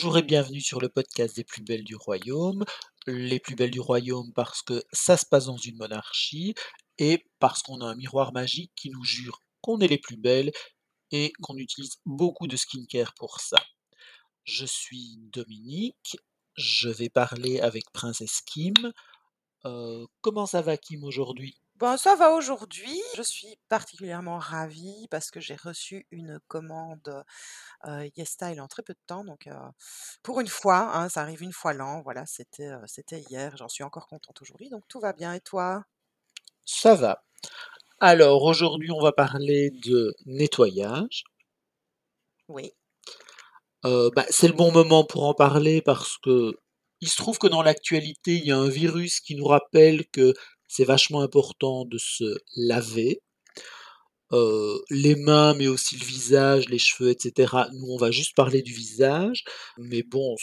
Bonjour et bienvenue sur le podcast des plus belles du royaume. Les plus belles du royaume parce que ça se passe dans une monarchie et parce qu'on a un miroir magique qui nous jure qu'on est les plus belles et qu'on utilise beaucoup de skincare pour ça. Je suis Dominique, je vais parler avec Princesse Kim. Euh, comment ça va Kim aujourd'hui? Bon, ça va aujourd'hui. Je suis particulièrement ravie parce que j'ai reçu une commande euh, YesStyle en très peu de temps. Donc, euh, pour une fois, hein, ça arrive une fois l'an. Voilà, c'était euh, c'était hier. J'en suis encore contente aujourd'hui. Donc, tout va bien. Et toi? Ça va. Alors aujourd'hui on va parler de nettoyage. Oui. Euh, bah, c'est le bon moment pour en parler parce que il se trouve que dans l'actualité, il y a un virus qui nous rappelle que c'est vachement important de se laver. Euh, les mains, mais aussi le visage, les cheveux, etc. Nous, on va juste parler du visage. Mais bon,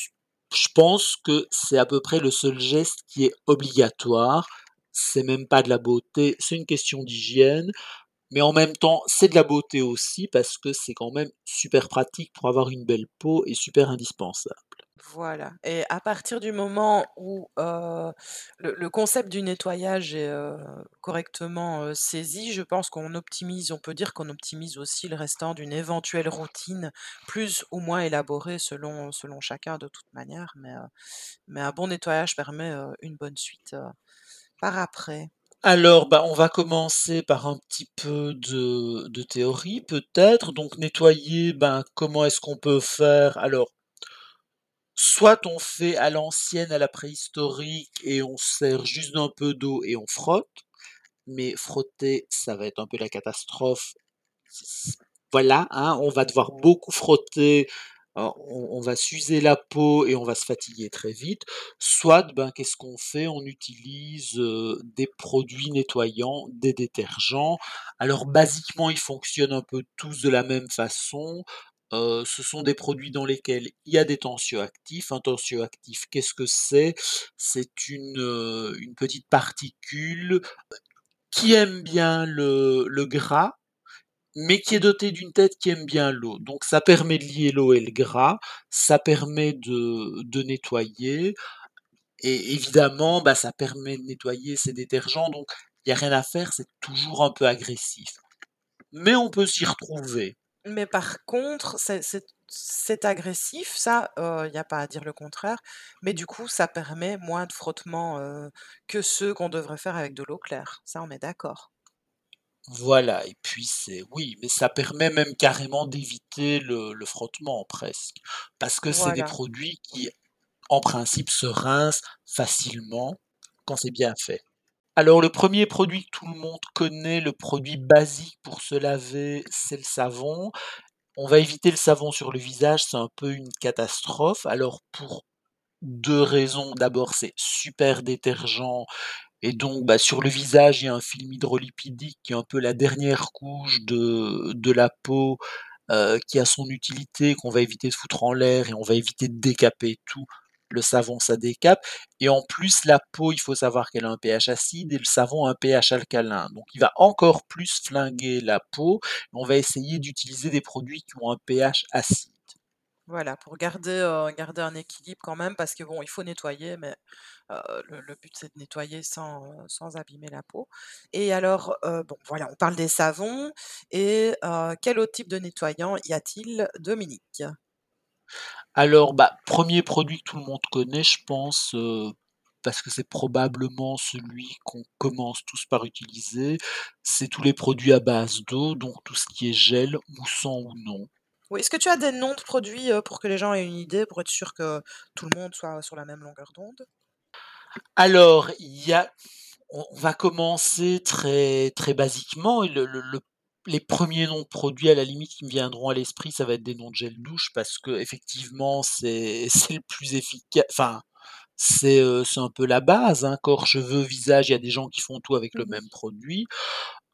je pense que c'est à peu près le seul geste qui est obligatoire. C'est même pas de la beauté, c'est une question d'hygiène. Mais en même temps, c'est de la beauté aussi parce que c'est quand même super pratique pour avoir une belle peau et super indispensable. Voilà. Et à partir du moment où le, concept du nettoyage est correctement saisi, je pense qu'on optimise, on peut dire qu'on optimise aussi le restant d'une éventuelle routine, plus ou moins élaborée selon, chacun de toute manière. Mais, un bon nettoyage permet une bonne suite par après. Alors, bah, on va commencer par un petit peu de, de théorie, peut-être. Donc, nettoyer, ben, comment est-ce qu'on peut faire? Alors, soit on fait à l'ancienne, à la préhistorique, et on sert juste d'un peu d'eau et on frotte. Mais frotter, ça va être un peu la catastrophe. Voilà, hein, on va devoir beaucoup frotter, euh, on, on va s'user la peau et on va se fatiguer très vite. Soit, ben, qu'est-ce qu'on fait? On utilise euh, des produits nettoyants, des détergents. Alors, basiquement, ils fonctionnent un peu tous de la même façon. Euh, ce sont des produits dans lesquels il y a des tensioactifs. Un tensioactif, qu'est-ce que c'est? C'est une, une petite particule qui aime bien le, le gras, mais qui est doté d'une tête qui aime bien l'eau. Donc ça permet de lier l'eau et le gras, ça permet de, de nettoyer, et évidemment, bah, ça permet de nettoyer ces détergents, donc il n'y a rien à faire, c'est toujours un peu agressif. Mais on peut s'y retrouver. Mais par contre, c'est agressif, ça, il n'y a pas à dire le contraire, mais du coup, ça permet moins de frottements euh, que ceux qu'on devrait faire avec de l'eau claire. Ça, on est d'accord. Voilà, et puis c'est oui, mais ça permet même carrément d'éviter le, le frottement presque, parce que c'est des produits qui, en principe, se rincent facilement quand c'est bien fait. Alors le premier produit que tout le monde connaît, le produit basique pour se laver, c'est le savon. On va éviter le savon sur le visage, c'est un peu une catastrophe. Alors pour deux raisons. D'abord, c'est super détergent et donc bah, sur le visage, il y a un film hydrolipidique qui est un peu la dernière couche de, la peau euh, qui a son utilité, qu'on va éviter de foutre en l'air et on va éviter de décaper tout. Le savon, ça décape. Et en plus, la peau, il faut savoir qu'elle a un pH acide et le savon a un pH alcalin. Donc, il va encore plus flinguer la peau. On va essayer d'utiliser des produits qui ont un pH acide. Voilà, pour garder, euh, un équilibre quand même, parce que bon, il faut nettoyer, mais euh, le, but c'est de nettoyer sans, euh, abîmer la peau. Et alors, bon, voilà, on parle des savons. Et quel autre type de nettoyant y a-t-il, Dominique? Alors, bah, premier produit que tout le monde connaît, je pense, euh, parce que c'est probablement celui qu'on commence tous par utiliser, c'est tous les produits à base d'eau, donc tout ce qui est gel, moussant ou non. Oui, est-ce que tu as des noms de produits euh, pour que les gens aient une idée, pour être sûr que tout le monde soit sur la même longueur d'onde? Alors, il y a, on on va commencer très très basiquement. et le- le- le- les premiers noms de produits, à la limite, qui me viendront à l'esprit, ça va être des noms de gel douche, parce que effectivement, c'est le plus efficace. Enfin, c'est euh, c'est un peu la base, hein. Corps, cheveux, visage, il y a des gens qui font tout avec le Mhm. même produit.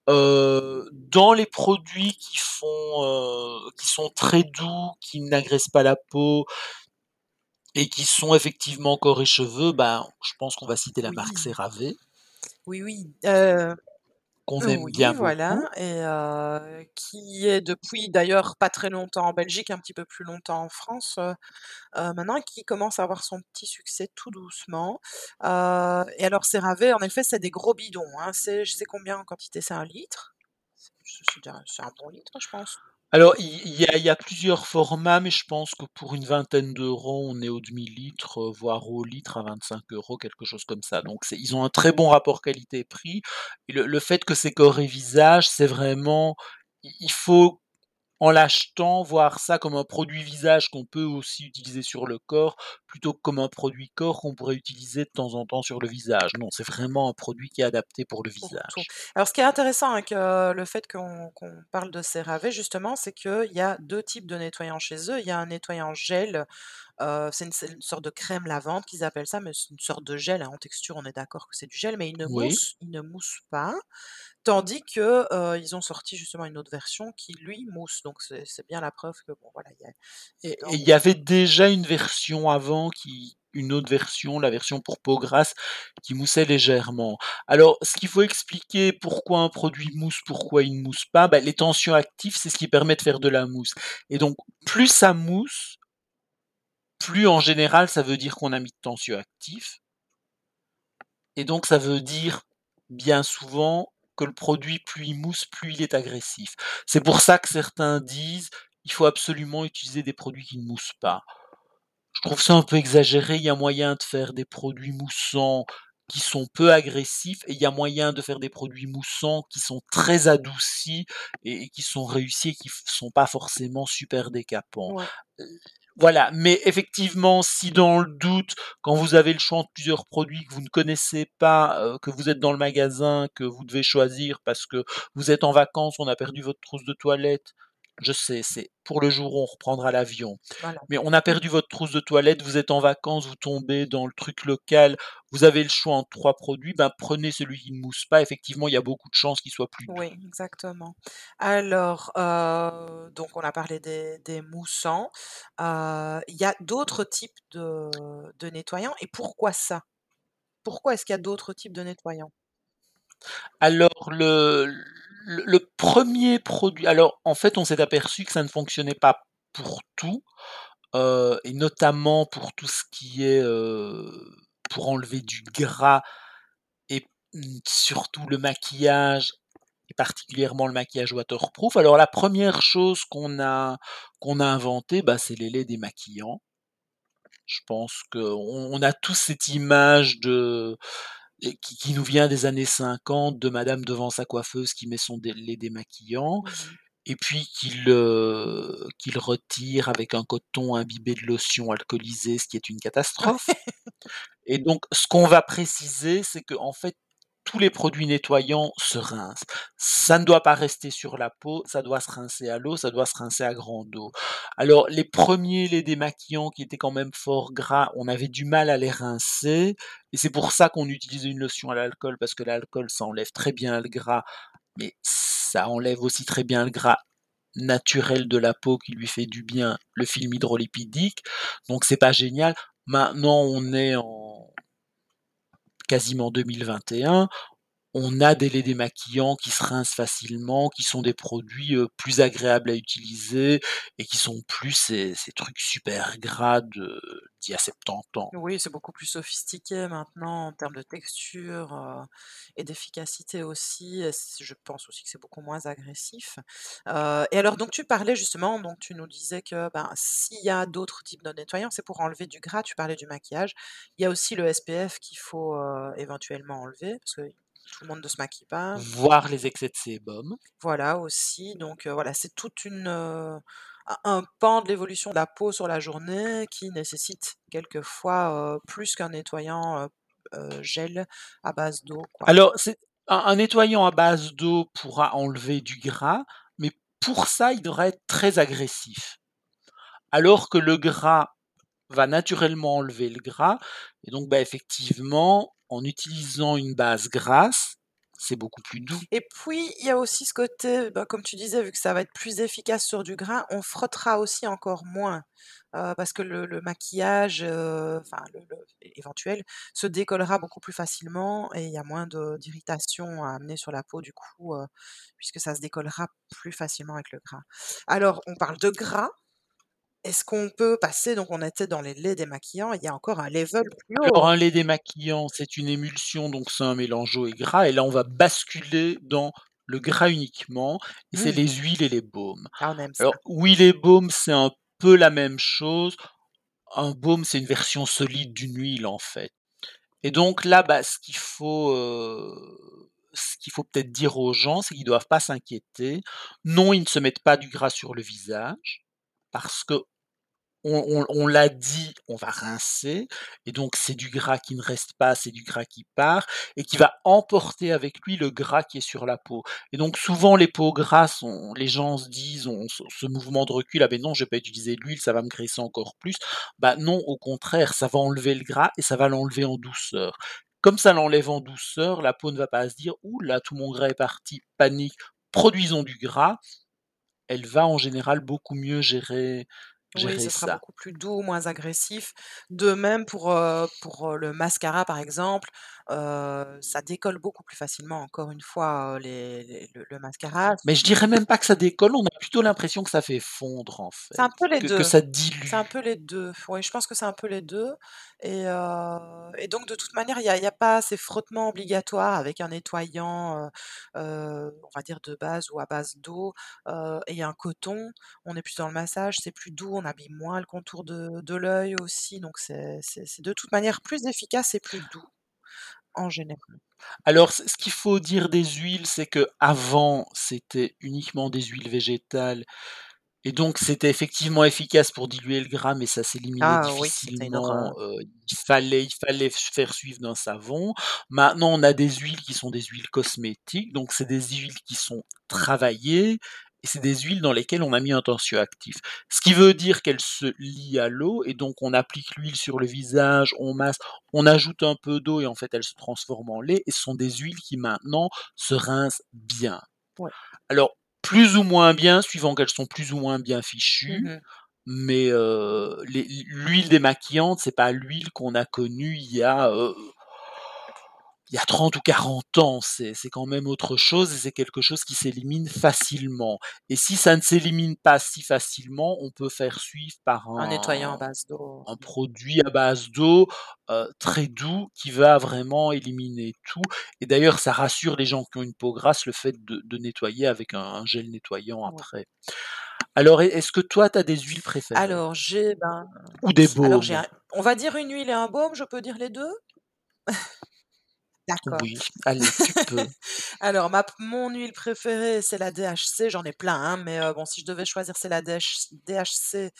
Dans les produits qui font, qui sont très doux, qui n'agressent pas la peau et qui sont effectivement corps et cheveux, ben, je pense qu'on va citer la marque CeraVe. oui, oui. Euh, qu'on aime Oui, bien voilà beaucoup. et qui est depuis d'ailleurs pas très longtemps en Belgique, un petit peu plus longtemps en France, heu, maintenant qui commence à avoir son petit succès tout doucement. Et alors CeraVe en effet, c'est des gros bidons, hein. C'est je sais combien en quantité? C'est 1 litre? C'est un bon litre, je pense. Alors il y a plusieurs formats, mais je pense que pour une vingtaine d'euros, on est au demi-litre, heu, voire au litre à 25 €, quelque chose comme ça. Donc ils ont un très bon rapport qualité-prix le le fait que c'est corps et visage, c'est vraiment il faut en l'achetant, voir ça comme un produit visage qu'on peut aussi utiliser sur le corps, plutôt que comme un produit corps qu'on pourrait utiliser de temps en temps sur le visage. Non, c'est vraiment un produit qui est adapté pour le visage. Alors ce qui est intéressant avec, heu, le fait qu'on parle de CeraVe justement, c'est qu'il y a 2 types de nettoyants chez eux. Il y a un nettoyant gel, c'est une sorte de crème lavande qu'ils appellent ça, mais c'est une sorte de gel, hein, en texture, on est d'accord que c'est du gel, mais il ne Oui. mousse il ne mousse pas. Tandis que, heu, ils ont sorti justement une autre version qui lui mousse, donc c'est bien la preuve que bon voilà, il y a Et il y avait déjà une version avant qui une autre version, la version pour peau grasse, qui moussait légèrement. Alors, ce qu'il faut expliquer, pourquoi un produit mousse, pourquoi il ne mousse pas, bah, les tensioactifs, c'est ce qui permet de faire de la mousse et donc plus ça mousse plus en général, ça veut dire qu'on a mis de tensioactifs et donc ça veut dire, bien souvent, que le produit, plus il mousse, plus il est agressif. C'est pour ça que certains disent: «Il faut absolument utiliser des produits qui ne moussent pas». Je trouve ça un peu exagéré, il y a moyen de faire des produits moussants qui sont peu agressifs et il y a moyen de faire des produits moussants qui sont très adoucis et qui sont réussis et qui f sont pas forcément super décapants. Ouais. Voilà, mais effectivement, si dans le doute, quand vous avez le choix entre plusieurs produits que vous ne connaissez pas, heu, que vous êtes dans le magasin, que vous devez choisir parce que vous êtes en vacances, on a perdu votre trousse de toilette, je sais, c'est pour le jour où on reprendra l'avion. Voilà. Mais on a perdu votre trousse de toilette, vous êtes en vacances, vous tombez dans le truc local, vous avez le choix entre 3 produits, ben, prenez celui qui ne mousse pas. Effectivement, il y a beaucoup de chances qu'il soit plus doux. Oui, exactement. Alors, heu, donc on a parlé des des moussants, heu, il y a d'autres types de de nettoyants et pourquoi ça? Pourquoi est-ce qu'il y a d'autres types de nettoyants? Alors le le 1er produit alors en fait, on s'est aperçu que ça ne fonctionnait pas pour tout, heu et notamment pour tout ce qui est, heu, pour enlever du gras et surtout le maquillage et particulièrement le maquillage waterproof. Alors la 1re chose qu'on a qu'on a inventée, bah, c'est les laits démaquillants. Je pense qu'on on a tous cette image de qui qui nous vient des années 50 de madame devant sa coiffeuse qui met son dé lait démaquillant Mmh mh. et puis qui le qui le retire avec un coton imbibé de lotion alcoolisée, ce qui est une catastrophe et donc ce qu'on va préciser, c'est qu'en fait, tous les produits nettoyants se rincent. Ça ne doit pas rester sur la peau, ça doit se rincer à l'eau, ça doit se rincer à grande eau. Alors les 1ers laits démaquillants qui étaient quand même fort gras, on avait du mal à les rincer et c'est pour ça qu'on utilisait une lotion à l'alcool parce que l'alcool, ça enlève très bien le gras, mais ça enlève aussi très bien le gras naturel de la peau qui lui fait du bien, le film hydrolipidique, donc c'est pas génial. Maintenant, on est en quasiment 2021, on a des laits démaquillants qui se rincent facilement, qui sont des produits, plus agréables à utiliser et qui sont plus ces ces trucs super gras d'il y a 70 ans. Oui, c'est beaucoup plus sophistiqué maintenant en termes de texture, et d'efficacité aussi je pense aussi que c'est beaucoup moins agressif. Et alors donc tu parlais justement, donc tu nous disais que, ben, s'il y a d'autres types de nettoyants, c'est pour enlever du gras, tu parlais du maquillage. Il y a aussi le SPF qu'il faut, éventuellement enlever tout le monde ne se maquille pas. Voir les excès de sébum. Voilà aussi, donc heu, voilà, c'est toute une, heu, un pan de l'évolution de la peau sur la journée qui nécessite quelquefois, heu, plus qu'un nettoyant, heu, gel à base d'eau. Alors c'est un un nettoyant à base d'eau pourra enlever du gras, mais pour ça, il devra être très agressif. Alors que le gras va naturellement enlever le gras et donc bah, effectivement, en utilisant une base grasse, c'est beaucoup plus doux. Et puis, il y a aussi ce côté, bah, comme tu disais, vu que ça va être plus efficace sur du gras, on frottera aussi encore moins, heu, parce que le maquillage, enfin le éventuel, se décollera beaucoup plus facilement et il y a moins d'irritation à amener sur la peau du coup, heu, puisque ça se décollera plus facilement avec le gras. Alors on parle de gras, est-ce qu'on peut passer donc on était dans les laits démaquillants, il y a encore un level plus Alors haut? un lait démaquillant, c'est une émulsion, donc c'est un mélange eau et gras et là on va basculer dans le gras uniquement et c'est Mmh. les huiles et les baumes. Ah on aime ça. Alors oui, les baumes, c'est un peu la même chose. Un baume, c'est une version solide d'une huile, en fait et donc là, bah, ce qu'il faut, heu, ce qu'il faut peut-être dire aux gens, c'est qu'ils doivent pas s'inquiéter. Non, ils ne se mettent pas du gras sur le visage parce qu'on on on l'a dit, on va rincer et donc c'est du gras qui ne reste pas, c'est du gras qui part et qui va emporter avec lui le gras qui est sur la peau et donc souvent les peaux grasses, on les gens se disent, ont ce mouvement de recul: «Ah beh non, je vais pas utiliser l'huile, ça va me graisser encore plus». Bah non, au contraire, ça va enlever le gras et ça va l'enlever en douceur. Comme ça l'enlève en douceur, la peau ne va pas se dire: «Ouh là, tout mon gras est parti, panique, produisons du gras». Elle va en général beaucoup mieux gérer Oui, gérer ce sera ça. beaucoup plus doux, moins agressif. De même pour, le mascara par exemple, ça décolle beaucoup plus facilement encore une fois, heu, les les le le mascara. Mais je dirais même pas que ça décolle, on a plutôt l'impression que ça fait fondre en C'est fait, un peu les que que 2. ça C'est un dilue. peu les 2. Oui, je pense que c'est un peu les 2 et donc de toute manière, il y a il y a pas ces frottements obligatoires avec un nettoyant, on va dire de base ou à base d'eau, et un coton. On est plus dans le massage, c'est plus doux, on abîme moins le contour de de l'œil aussi, donc c'est c'est c'est de toute manière plus efficace et plus doux, en général. Alors ce ce qu'il faut dire des huiles, c'est qu'avant, c'était uniquement des huiles végétales et donc c'était effectivement efficace pour diluer le gras, mais ça s'éliminait Ah oui, c'était une difficilement, horreur. heu, il fallait il fallait faire suivre d'un savon. Maintenant, on a des huiles qui sont des huiles cosmétiques, donc c'est des huiles qui sont travaillées et c'est des huiles dans lesquelles on a mis un tensioactif. Ce qui veut dire qu'elles se lient à l'eau et donc on applique l'huile sur le visage, on masse, on ajoute un peu d'eau et en fait, elle se transforme en lait et ce sont des huiles qui maintenant se rincent bien. Ouais. Alors plus ou moins bien, suivant qu'elles sont plus ou moins bien Mmh fichues, mh. mais les l'huile démaquillante, c'est pas l'huile qu'on a connue il y a, heu il y a 30 ou 40 ans, c'est c'est quand même autre chose et c'est quelque chose qui s'élimine facilement et si ça ne s'élimine pas si facilement, on peut faire suivre par Un nettoyant à base d'eau. un produit à base d'eau, heu, très doux qui va vraiment éliminer tout et d'ailleurs ça rassure les gens qui ont une peau grasse, le fait de de nettoyer avec un un gel nettoyant Ouais. après. Alors est est-ce que toi, tu as des huiles préférées? Alors j'ai, ben, Ou des alors baumes? un on va dire une huile et un baume, je peux dire les 2? D'accord. Oui, allez, tu peux. Alors ma mon huile préférée, c'est la DHC, j'en ai plein, hein, mais bon, si je devais choisir, c'est la DH DHC,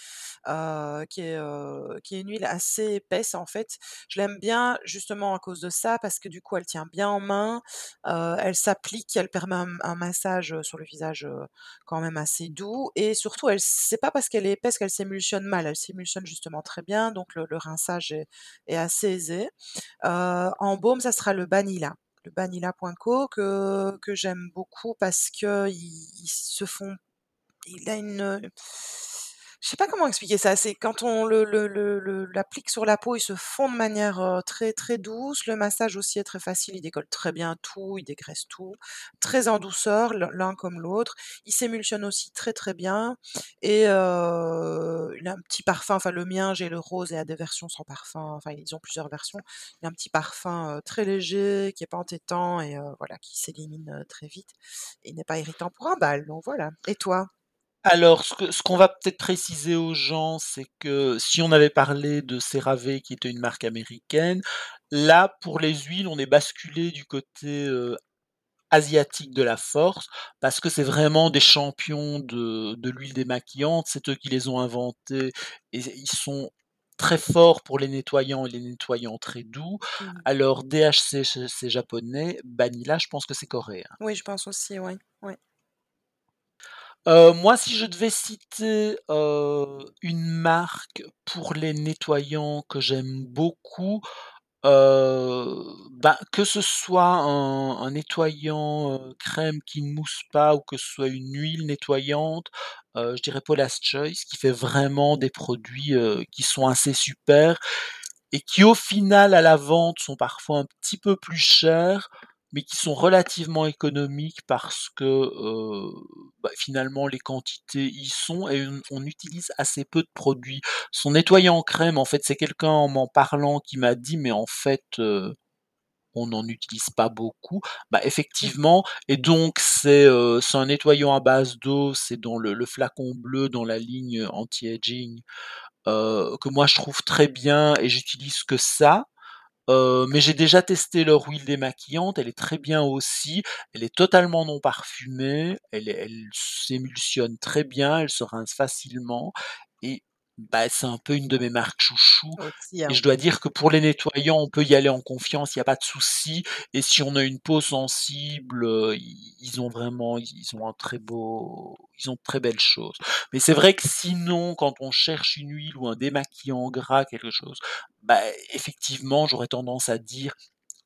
qui est, heu, qui est une huile assez épaisse, en fait. Je l'aime bien justement à cause de ça, parce que du coup, elle tient bien en main, elle s'applique, elle permet un un massage, sur le visage, quand même assez doux et surtout elle c'est pas parce qu'elle est épaisse qu'elle s'émulsionne mal, elle s'émulsionne justement très bien, donc le le rinçage est est assez aisé. En baume, ça sera le Le Banila Point Co que j'aime beaucoup parce qu'ils ils se font il a une, je sais pas comment expliquer ça, c'est quand on l'applique sur la peau, il se fond de manière, très, très douce. Le massage aussi est très facile, il décolle très bien tout, il dégraisse tout, très en douceur, l'un comme l'autre. Il s'émulsionne aussi très, très bien et il a un petit parfum, enfin le mien, j'ai le rose et il a des versions sans parfum, enfin ils ont plusieurs versions. Il a un petit parfum, très léger, qui est pas entêtant et voilà, qui s'élimine, très vite et n'est pas irritant pour un bal, donc voilà. Et toi? Alors ce que ce qu'on va peut-être préciser aux gens, c'est que si on avait parlé de CeraVe qui était une marque américaine, là, pour les huiles, on est basculé du côté, heu, asiatique de la force parce que c'est vraiment des champions de de l'huile démaquillante. C'est eux qui les ont inventés et ils sont très forts pour les nettoyants et les nettoyants très doux. Mmh mh. Alors DHC, c'est c'est japonais, Banila, je pense que c'est coréen. Oui, je pense aussi, oui, oui. Heu, moi, si je devais citer, heu, une marque pour les nettoyants que j'aime beaucoup, heu, Bah, que ce soit un nettoyant, heu, crème qui ne mousse pas ou que ce soit une huile nettoyante, je dirais Paula's Choice qui fait vraiment des produits, qui sont assez super et qui au final à la vente sont parfois un petit peu plus chers, mais qui sont relativement économiques parce que, bah, finalement les quantités y sont et on utilise assez peu de produits. Son nettoyant crème, en fait, c'est quelqu'un en m'en parlant qui m'a dit: «Mais en fait, heu, on n'en utilise pas beaucoup». Bah, Mmh. effectivement et donc c'est, c'est un nettoyant à base d'eau, c'est dans le le flacon bleu dans la ligne anti-aging, heu, que moi je trouve très bien et j'utilise que ça. Mais j'ai déjà testé leur huile démaquillante, elle est très bien aussi. Elle est totalement non parfumée, elle s'émulsionne très bien, elle se rince facilement et bah, c'est un peu une de mes marques chouchous Aussi, et hein. je dois dire que pour les nettoyants, on peut y aller en confiance, il y a pas de souci et si on a une peau sensible, ils ils ont vraiment ils ont un très beau ils ont de très belles choses. Mais c'est vrai que sinon, quand on cherche une huile ou un démaquillant gras, quelque chose, bah, effectivement, j'aurais tendance à dire: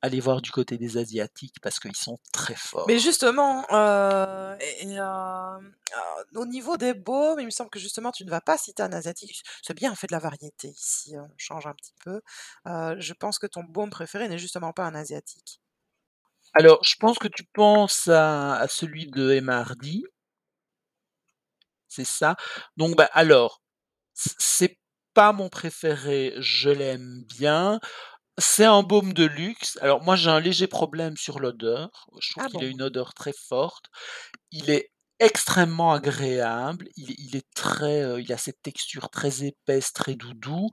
«Allez voir du côté des asiatiques parce qu'ils sont très Mais forts». justement, heu et et hem, heu, au niveau des baumes, il me semble que justement tu ne vas pas citer un asiatique. C'est bien, on fait de la variété ici, on change un petit peu. Je pense que ton baume préféré n'est justement pas un asiatique. Alors, je pense que tu penses à à celui de Emma Hardy c'est ça? Donc bah, alors, c'est pas mon préféré, je l'aime bien. C'est un baume de luxe. Alors moi, j'ai un léger problème sur l'odeur. Je trouve Ah qu'il a une odeur très forte. Il est extrêmement agréable. Il est il est très, heu, il a cette texture très épaisse, très doudou.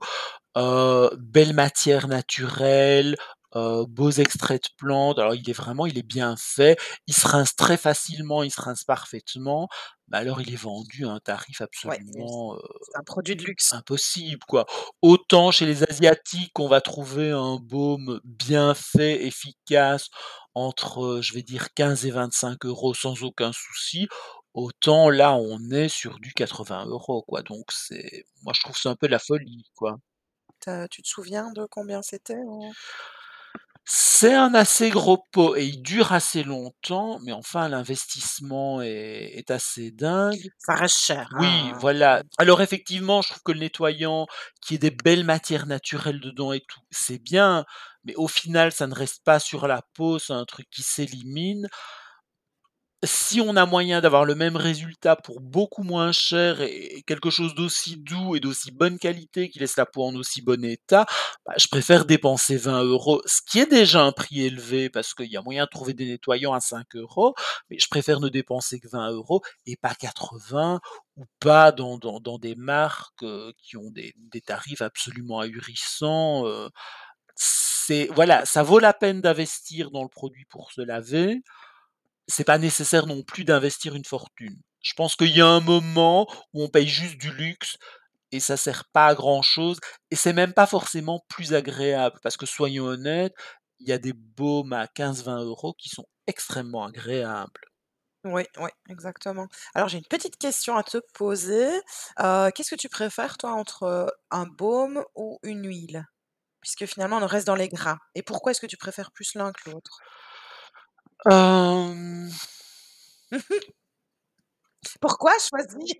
Heu, belle matière naturelle, heu, beaux extraits de plantes. Alors il est vraiment il est bien fait. Il se rince très facilement, il se rince parfaitement. Mais alors il est vendu à un tarif Ouais, absolument, c'est un produit de luxe. impossible, quoi. Autant chez les asiatiques, on va trouver un baume bien fait, efficace, entre, je vais dire 15 et 25 € sans aucun souci. Autant là, on est sur du 80 € quoi. Donc c'est moi je trouve c'est un peu la folie, quoi. Tu te souviens de combien c'était C'est un assez gros pot et il dure assez longtemps, mais enfin l'investissement est est assez dingue. ça reste cher, Oui, hein, voilà. Alors effectivement, je trouve que le nettoyant, qu'il y ait des belles matières naturelles dedans et tout, c'est bien, mais au final, ça ne reste pas sur la peau, c'est un truc qui s'élimine. Si on a moyen d'avoir le même résultat pour beaucoup moins cher et quelque chose d'aussi doux et d'aussi bonne qualité, qui laisse la peau en aussi bon état, bah, je préfère dépenser 20 €, ce qui est déjà un prix élevé parce qu'il y a moyen de trouver des nettoyants à 5 €, mais je préfère ne dépenser que 20 € et pas 80 ou pas dans dans dans des marques, heu, qui ont des des tarifs absolument ahurissants, heu. C'est voilà, ça vaut la peine d'investir dans le produit pour se laver, c'est pas nécessaire non plus d'investir une fortune. Je pense qu'il y a un moment où on paye juste du luxe et ça sert pas à grand chose et c'est même pas forcément plus agréable parce que soyons honnêtes, il y a des baumes à 15-20 € qui sont extrêmement agréables. oui, oui, exactement. Alors j'ai une petite question à te poser. Heu, qu'est-ce que tu préfères toi entre, un baume ou une huile? Puisque finalement on reste dans les gras et pourquoi est-ce que tu préfères plus l'un que l'autre? Pourquoi choisir?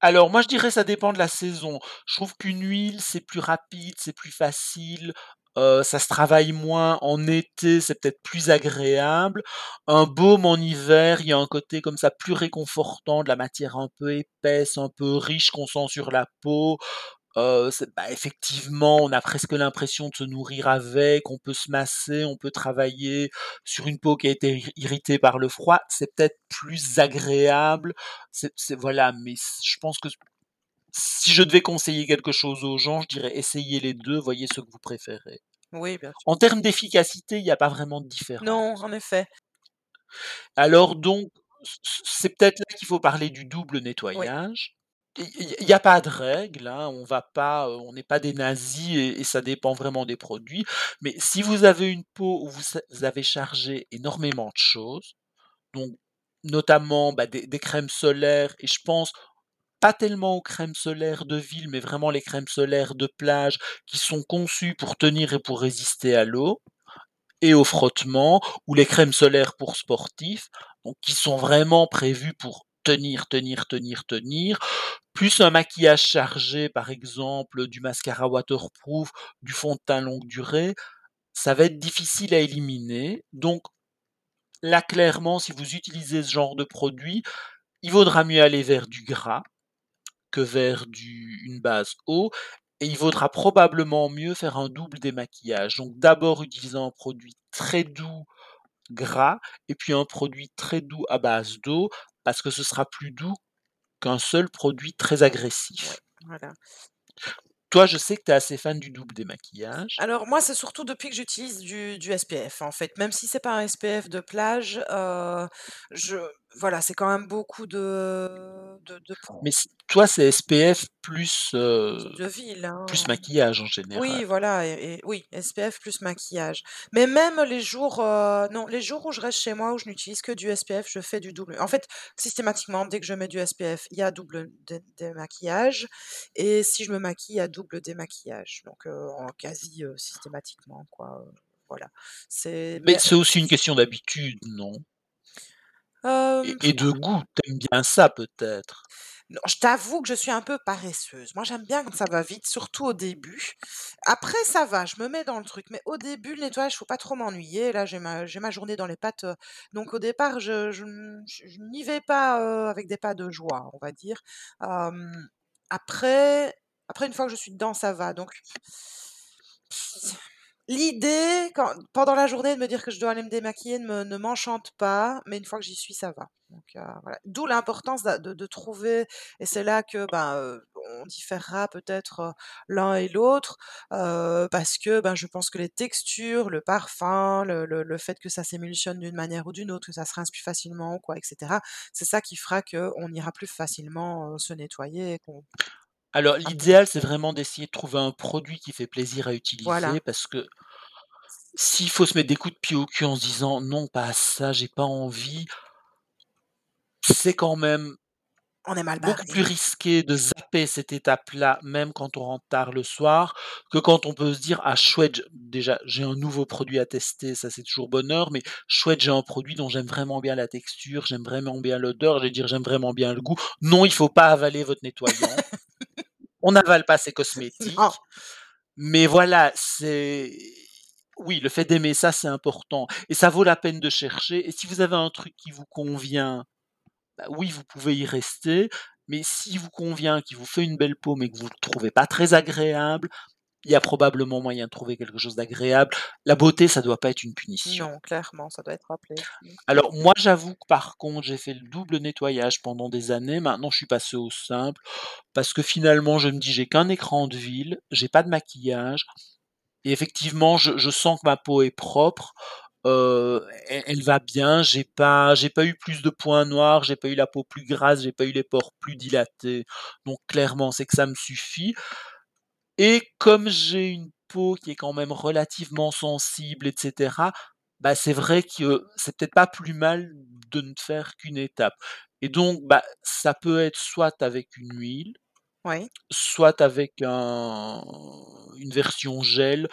alors moi je dirais ça dépend de la saison. Je trouve qu'une huile, c'est plus rapide, c'est plus facile, ça se travaille moins. En été, c'est peut-être plus agréable. Un baume en hiver, il y a un côté comme ça plus réconfortant, de la matière un peu épaisse, un peu riche qu'on sent sur la peau. Bah, effectivement, on a presque l'impression de se nourrir avec, on peut se masser, on peut travailler sur une peau qui a été ir irritée par le froid. C'est peut-être plus agréable, c'est voilà, mais je pense que si je devais conseiller quelque chose aux gens, je dirais: «Essayez les 2, voyez ce que vous préférez». Oui, bien sûr. En termes d'efficacité, il y a pas vraiment de Non, différence. en effet. Alors donc, c'est peut-être là qu'il faut parler du double nettoyage. Il il y a pas de règle, hein, on va pas, on n'est pas des nazis et ça dépend vraiment des produits. Mais si vous avez une peau où vous avez chargé énormément de choses, donc notamment, bah, des des crèmes solaires et je pense pas tellement aux crèmes solaires de ville, mais vraiment les crèmes solaires de plage qui sont conçues pour tenir et pour résister à l'eau et au frottement ou les crèmes solaires pour sportifs, donc qui sont vraiment prévues pour tenir, tenir, tenir, tenir, plus un maquillage chargé, par exemple du mascara waterproof, du fond de teint longue durée, ça va être difficile à éliminer. Donc là, clairement, si vous utilisez ce genre de produit, il vaudra mieux aller vers du gras que vers du une base eau et il vaudra probablement mieux faire un double démaquillage. Donc d'abord utiliser un produit très doux, gras et puis un produit très doux à base d'eau parce que ce sera plus doux qu'un seul produit très Ouais, agressif. voilà. Toi, je sais que tu es assez fan du double démaquillage. Alors moi, c'est surtout depuis que j'utilise du du SPF, en fait. Même si c'est pas un SPF de plage, heu, je voilà, c'est quand même beaucoup de de Mais toi, c'est SPF plus, de ville, plus hein. maquillage en Oui, général. voilà et et oui, SPF plus maquillage. Mais même les jours, non, les jours où je reste chez moi, où je n'utilise que du SPF, je fais du double en fait, systématiquement, dès que je mets du SPF, il y a double dé démaquillage et si je me maquille, il y a double démaquillage. Donc, en quasi, systématiquement, quoi, voilà. Mais c'est aussi une question d'habitude, non? Et de goût, tu aimes bien ça peut-être? Non, je t'avoue que je suis un peu paresseuse. Moi, j'aime bien quand ça va vite, surtout au début. Après, ça va, je me mets dans le truc, mais au début, le nettoyage, faut pas trop m'ennuyer. Là, j'ai ma j'ai ma journée dans les pattes, heu, donc au départ, je je n je je n'y vais pas, heu, avec des pas de joie, on va dire. Hem, après après une fois que je suis dedans, ça va, donc L'idée, pendant la journée, de me dire que je dois aller me démaquiller ne me ne m'enchante pas, mais une fois que j'y suis, ça va. Voilà. D'où l'importance de trouver et c'est là que, ben, heu, on différera peut-être, heu, l'un et l'autre, parce que, ben, je pense que les textures, le parfum, le fait que ça s'émulsionne d'une manière ou d'une autre, que ça se rince plus facilement quoi et cetera, c'est ça qui fera qu'on ira plus facilement, se nettoyer et qu'on Alors plus l'idéal, c'est vraiment d'essayer de trouver un produit qui fait plaisir à Voilà. utiliser parce que s'il faut se mettre des coups de pied au cul en se disant: «Non, pas ça, j'ai pas envie», c'est quand même On est mal beaucoup plus barré. risqué de zapper cette étape-là, même quand on rentre tard le soir, que quand on peut se dire: «Ah chouette, j déjà j'ai un nouveau produit à tester», ça c'est toujours bonheur, mais chouette, j'ai un produit dont j'aime vraiment bien la texture, j'aime vraiment bien l'odeur, j'allais dire j'aime vraiment bien le goût. Non, il faut pas avaler votre nettoyant. On n'avale pas ses Non. cosmétiques, mais voilà, c'est oui, le fait d'aimer ça, c'est important. Et ça vaut la peine de chercher. Et si vous avez un truc qui vous convient, bah, oui, vous pouvez y rester, mais s'il vous convient, qu'il vous fait une belle peau, mais que vous le trouvez pas très agréable, il y a probablement moyen de trouver quelque chose d'agréable. La beauté, ça doit pas être une punition. Non, clairement, ça doit être rappelé. Mmh. Alors moi, j'avoue que par contre, j'ai fait le double nettoyage pendant des années. Maintenant, je suis passé au simple parce que finalement, je me dis: «J'ai qu'un écran de ville, j'ai pas de maquillage et effectivement, je je sens que ma peau est propre, heu, elle elle va bien, j'ai pas j'ai pas eu plus de points noirs, j'ai pas eu la peau plus grasse, j'ai pas eu les pores plus dilatés, donc clairement, c'est que ça me suffit et comme j'ai une peau qui est quand même relativement sensible et cetera, bah, c'est vrai que c'est peut-être pas plus mal de ne faire qu'une étape et donc bah, ça peut être soit avec une huile, Oui. soit avec un une version gel,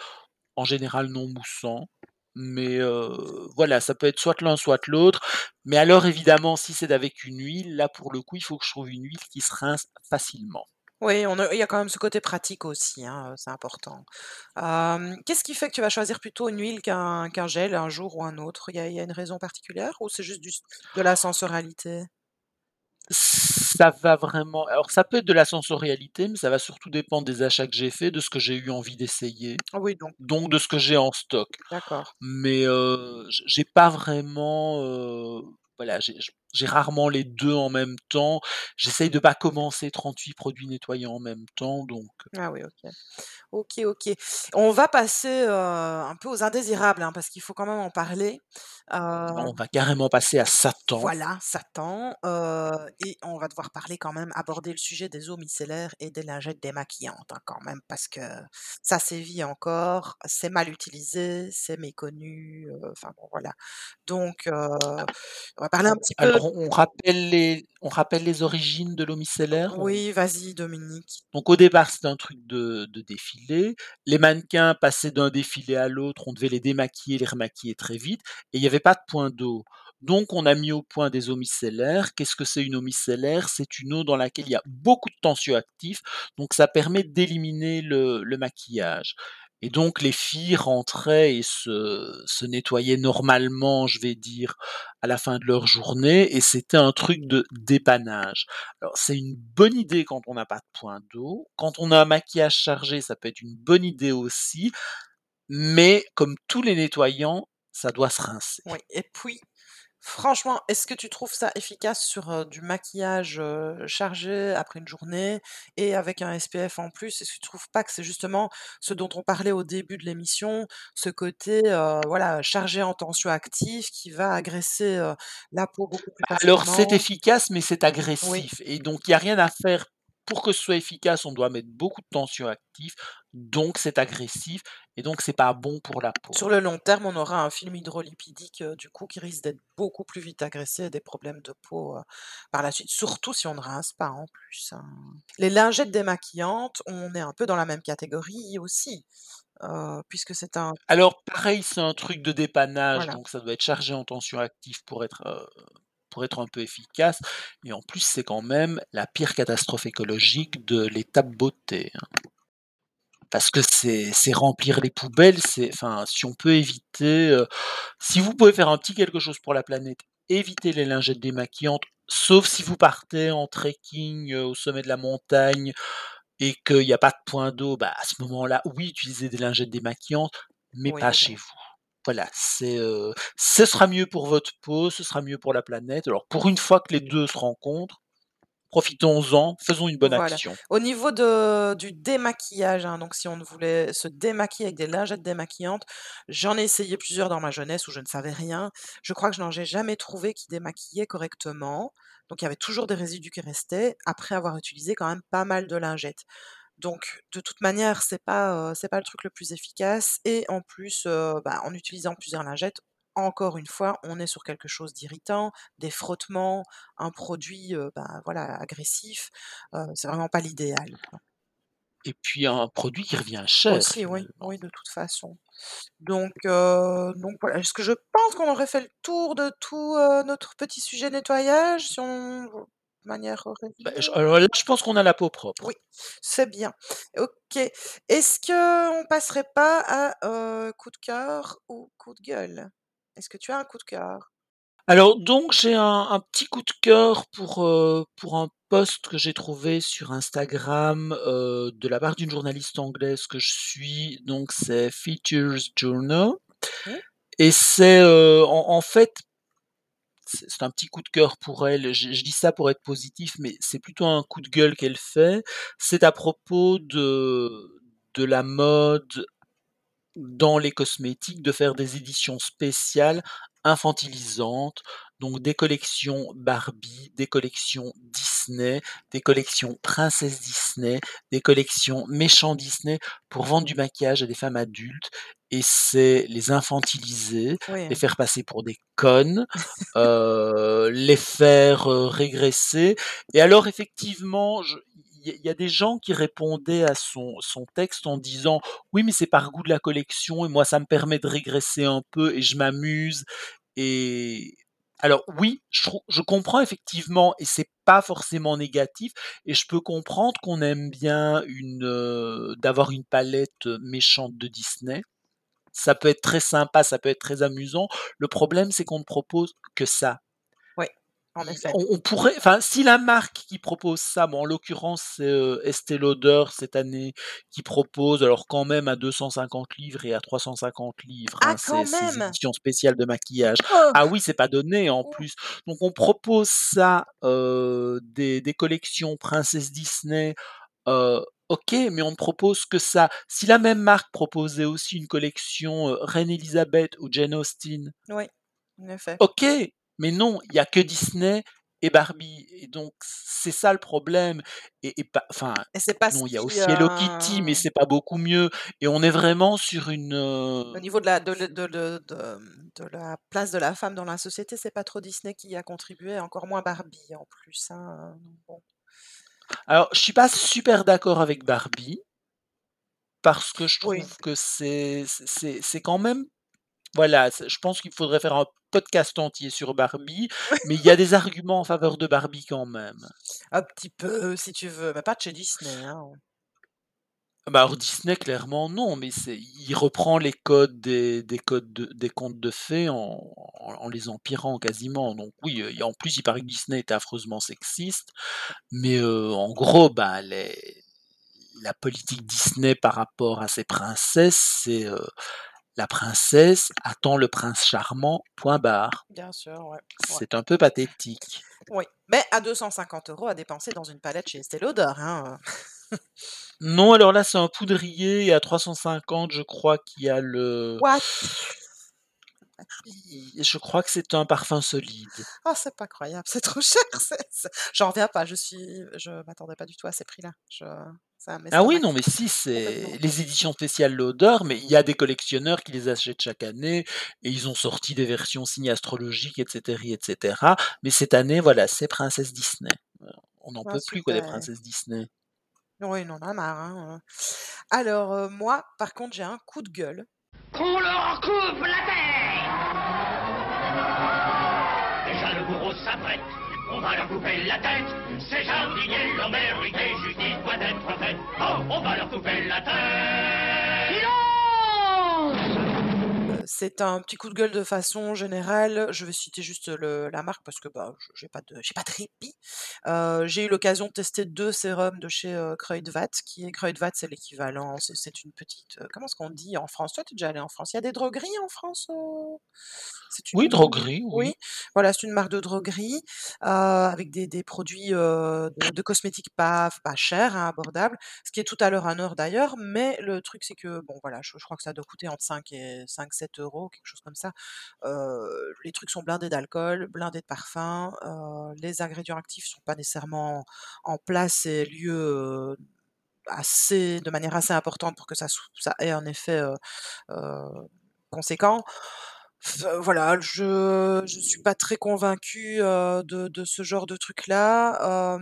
en général non moussant, mais heu, voilà, ça peut être soit l'un, soit l'autre, mais alors évidemment, si c'est avec une huile, là, pour le coup, il faut que je trouve une huile qui se rince facilement. Oui, on a il y a quand même ce côté pratique aussi, hein, c'est important. Qu'est-ce qui fait que tu vas choisir plutôt une huile qu'un qu'un gel un jour ou un autre? Il y a il y a une raison particulière ou c'est juste du s de la sensorialité? Ça va vraiment alors ça peut être de la sensorialité, mais ça va surtout dépendre des achats que j'ai faits, de ce que j'ai eu envie d'essayer, Ah oui, donc donc de ce que j'ai en stock. d'accord. Mais heu, j j'ai pas vraiment, voilà, j'ai j'ai rarement les 2 en même temps. J'essaye de pas commencer 38 produits nettoyants en même temps, donc Ah oui, OK. OK, OK. On va passer, un peu aux indésirables, hein, parce qu'il faut quand même en parler. On va carrément passer à Satan. Voilà, Satan, et on va devoir parler quand même, aborder le sujet des eaux micellaires et des lingettes démaquillantes, hein, quand même, parce que ça sévit encore, c'est mal utilisé, c'est méconnu, enfin bon, voilà. Donc on va parler un petit peu Alors on on rappelle les on rappelle les origines de l'eau micellaire? On Oui, vas-y Dominique. donc au départ, c'était un truc de de défilé. Les mannequins passaient d'un défilé à l'autre, on devait les démaquiller, les remaquiller très vite et il y avait pas de point d'eau. Donc on a mis au point des eaux micellaires. Qu'est-ce que c'est une eau micellaire? C'est une eau dans laquelle il y a beaucoup de tensioactifs, donc ça permet d'éliminer le le maquillage et donc les filles rentraient et se se nettoyaient normalement, je vais dire, à la fin de leur journée et c'était un truc de dépannage. Alors c'est une bonne idée quand on n'a pas de point d'eau. Quand on a un maquillage chargé, ça peut être une bonne idée aussi, mais comme tous les nettoyants, ça doit se rincer. Oui et puis Franchement, est-ce que tu trouves ça efficace sur, heu, du maquillage, heu, chargé après une journée et avec un SPF en plus? Est-ce que tu trouves pas que c'est justement ce dont on parlait au début de l'émission, ce côté, heu, voilà, chargé en tensioactifs qui va agresser, heu, la peau beaucoup plus Alors c'est facilement? efficace, mais c'est Oui, agressif et donc il y a rien à faire. Pour que ce soit efficace, on doit mettre beaucoup de tensioactifs, donc c'est agressif et donc c'est pas bon pour la peau. sur le long terme, on aura un film hydrolipidique, heu, du coup, qui risque d'être beaucoup plus vite agressé et des problèmes de peau, heu, par la suite, surtout si on ne rince pas en plus, hein. Les lingettes démaquillantes, on est un peu dans la même catégorie aussi. Heu, puisque c'est un Alors pareil, c'est un truc de dépannage, voilà, donc ça doit être chargé en tensioactifs pour être, pour être un peu efficace et en plus, c'est quand même la pire catastrophe écologique de l'étape beauté, hein. Parce que c'est remplir les poubelles, c'est enfin, si on peut éviter, heu, si vous pouvez faire un petit quelque chose pour la planète, évitez les lingettes démaquillantes, sauf si vous partez en trekking, heu, au sommet de la montagne et qu'il y a pas de point d'eau, bah, à ce moment-là, oui, utilisez des lingettes démaquillantes, mais oui, pas chez vous. Voilà, c'est, ce sera mieux pour votre peau, ce sera mieux pour la planète. Alors pour une fois que les 2 se rencontrent, profitons-en, faisons une bonne voilà. action. Au niveau de du démaquillage, hein, donc si on voulait se démaquiller avec des lingettes démaquillantes, j'en ai essayé plusieurs dans ma jeunesse où je ne savais rien. Je crois que je n'en ai jamais trouvé qui démaillaient correctement, donc il y avait toujours des résidus qui restaient, après avoir utilisé quand même pas mal de lingettes. Donc de toute manière, c'est pas, c'est pas le truc le plus efficace et en plus, bah, en utilisant plusieurs lingettes, encore une fois, on est sur quelque chose d'irritant, des frottements, un produit, heu, bah, voilà, agressif, c'est vraiment pas l'idéal. Et puis un produit qui revient cher Aussi, oui, oui, de toute façon. Donc donc voilà, est-ce que je pense qu'on aurait fait le tour de tout, notre petit sujet nettoyage si on de manière Bah, je alors là, je pense qu'on a la peau propre. Oui, c'est bien. OK. Est-ce qu'on passerait pas à, coup de cœur ou coup de gueule? Est-ce que tu as un coup de cœur? Alors donc j'ai un un petit coup de cœur pour, pour un post que j'ai trouvé sur Instagram, de la part d'une journaliste anglaise que je suis, donc c'est Features Journal Mmh, et c'est, en fait, c'est un petit coup de cœur pour elle. Je je dis ça pour être positif, mais c'est plutôt un coup de gueule qu'elle fait. C'est à propos de de la mode dans les cosmétiques, de faire des éditions spéciales infantilisantes, donc des collections Barbie, des collections Disney, des collections princesse Disney, des collections méchants Disney pour vendre du maquillage à des femmes adultes et c'est les infantiliser, les faire passer pour des connes, heu, les faire, heu, régresser. Et alors effectivement, je il y a il y a des gens qui répondaient à son son texte en disant: oui, mais c'est par goût de la collection et moi ça me permet de régresser un peu et je m'amuse et alors oui, je comprends effectivement et c'est pas forcément négatif et je peux comprendre qu'on aime bien d'avoir une palette, méchante de Disney. Ça peut être très sympa, ça peut être très amusant. Le problème, c'est qu'on ne propose que ça. En effet. on on pourrait enfin, si la marque qui propose ça, bon, en l'occurrence, c'est, heu, Estée Lauder cette année qui propose, alors quand même à 250 livres et à 350 livres, Ah hein, quand ces éditions spéciales de maquillage. Oh! Ah oui, c'est pas donné en Oh! plus. Donc on propose ça, heu, des des collections princesse Disney, heu, OK, mais on ne propose que ça. Si la même marque proposait aussi une collection, heu, Reine Élisabeth ou Jane Austen, Oui, en effet OK, mais non, il y a que Disney et Barbie et donc c'est ça le problème et et pas enfin, pas non, il y a aussi Hello Kitty, mais heu, c'est pas beaucoup mieux et on est vraiment sur une, au niveau de la de le de de de, de la place de la femme dans la société, c'est pas trop Disney qui y a contribué, encore moins Barbie en plus, hein, bon. Alors, je suis pas super d'accord avec Barbie parce que je Oui. trouve que c'est c'est c'est quand même voilà, je pense qu'il faudrait faire un podcast entier sur Barbie, mais il y a des arguments en faveur de Barbie quand même. Un petit peu, si tu veux, mais pas de chez Disney, hein. Bah, alors Disney clairement non, mais il reprend les codes des des codes de des contes de fées en en en les empirant quasiment, donc oui, et en plus il paraît que Disney était affreusement sexiste, mais heu, en gros, bah, les la politique Disney par rapport à ses princesses, c'est, heu, la princesse attend le prince charmant, point barre. Bien sûr, ouais, ouais. C'est un peu pathétique. Oui, mais à 250 € à dépenser dans une palette chez Estée Lauder, hein. Non, alors là, c'est un poudrier et à 350 je crois qu'il y a le What? Je crois que c'est un parfum solide. Oh, c'est pas croyable, c'est trop cher, j'en reviens pas, je suis je m'attendais pas du tout à ces prix-là, je Ah oui, non, mais si, c'est les éditions spéciales Lauder, mais il y a des collectionneurs qui les achètent chaque année et ils ont sorti des versions signées astrologiques et ceteri et cetera, mais cette année, voilà, c'est princesse Disney. Heu, on n'en Ah peut plus quoi des princesses Disney. Oui, on en a marre, hein. Alors, heu, moi, par contre, j'ai un coup de gueule. Qu'on leur coupe la tête Déjà le bourreau s'apprête, on va leur couper la tête. Ces jardiniers l'ont mérité, justice doit être faite. Oh, on va leur couper la tête c'est un petit coup de gueule de façon générale. Je vais citer juste le la marque parce que, bah, je j'ai pas de j'ai pas de répit. Heu, j'ai eu l'occasion de tester 2 sérums de chez, heu, Kruidvat qui est Kruidvat, c'est l'équivalent, c'est une petite, heu, comment est-ce qu'on dit en France? Toi, tu es déjà allé en France, il y a des drogueries en France, heu? C'est Oui, une droguerie, oui, oui. voilà, c'est une marque de droguerie, avec des des produits, de de cosmétiques pas pas chers, hein, abordables, ce qui est tout à leur honneur d'ailleurs, mais le truc, c'est que, bon, voilà, je je crois que ça doit coûter entre 5 et 5-7 €, quelque chose comme ça. Les trucs sont blindés d'alcool, blindés de parfum, heu, les ingrédients actifs sont pas nécessairement en place et lieu, assez de manière assez importante pour que ça ait un effet, conséquent. Voilà, je je suis pas très convaincue, de ce genre de truc-là.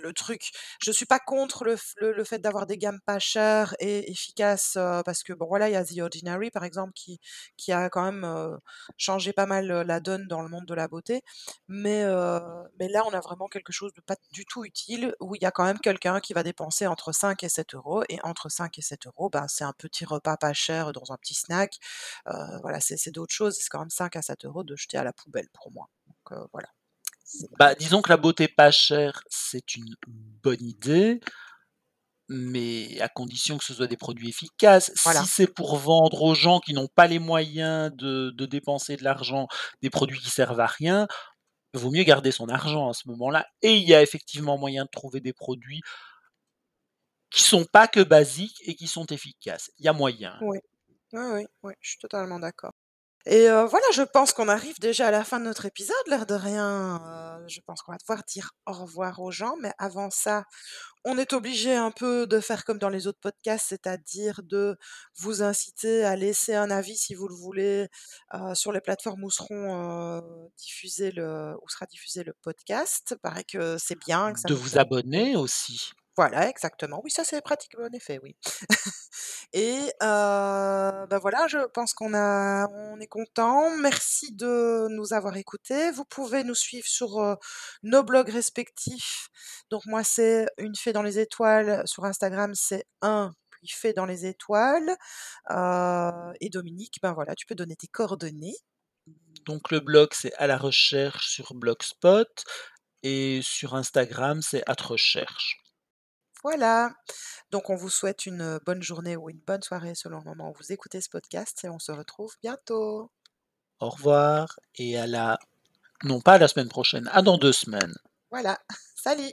Le truc je suis pas contre le fait d'avoir des gammes pas chères et efficaces, parce que bon, voilà, il y a The Ordinary, par exemple, qui a quand même, changé pas mal, la donne dans le monde de la beauté, mais là, on a vraiment quelque chose de pas du tout utile, où il y a quand même quelqu'un qui va dépenser entre 5 et 7 € et entre 5 et 7 €, ben, c'est un petit repas pas cher dans un petit snack. Voilà, c'est d'autres choses, c'est quand même 5 à 7 € de jeter à la poubelle pour moi, donc voilà. Bah, disons que la beauté pas chère, c'est une bonne idée mais à condition que ce soit des produits efficaces. Si c'est pour vendre aux gens qui n'ont pas les moyens de de dépenser de l'argent, des produits qui servent à rien, vaut mieux garder son argent à ce moment-là et il y a effectivement moyen de trouver des produits qui sont pas que basiques et qui sont efficaces. Il y a moyen. Oui. Oui, oui, oui, je suis totalement d'accord et heu, voilà, je pense qu'on arrive déjà à la fin de notre épisode, l'air de rien, heu, je pense qu'on va devoir dire au revoir aux gens, mais avant ça, on est obligés un peu de faire comme dans les autres podcasts, c'est-à-dire de vous inciter à laisser un avis si vous le voulez, heu, sur les plateformes où seront, diffusés le où sera diffusé le podcast. Paraît que c'est bien, que ça De vous abonner aussi. Voilà, exactement. Oui, ça, c'est pratique, en effet, oui et bah, voilà, je pense qu'on a on est contents. Merci de nous avoir écoutés. Vous pouvez nous suivre sur, nos blogs respectifs. Donc moi, c'est Une Fée dans les Étoiles, sur Instagram, c'est un puis Fée dans les Étoiles, et Dominique, ben, voilà, tu peux donner tes coordonnées. Donc le blog, c'est à la recherche sur Blogspot et sur Instagram, c'est @recherche. Voilà, donc on vous souhaite une, bonne journée ou une bonne soirée selon le moment où vous écoutez ce podcast et on se retrouve bientôt. Au revoir et à la non pas à la semaine prochaine, à dans 2 semaines. Voilà, salut!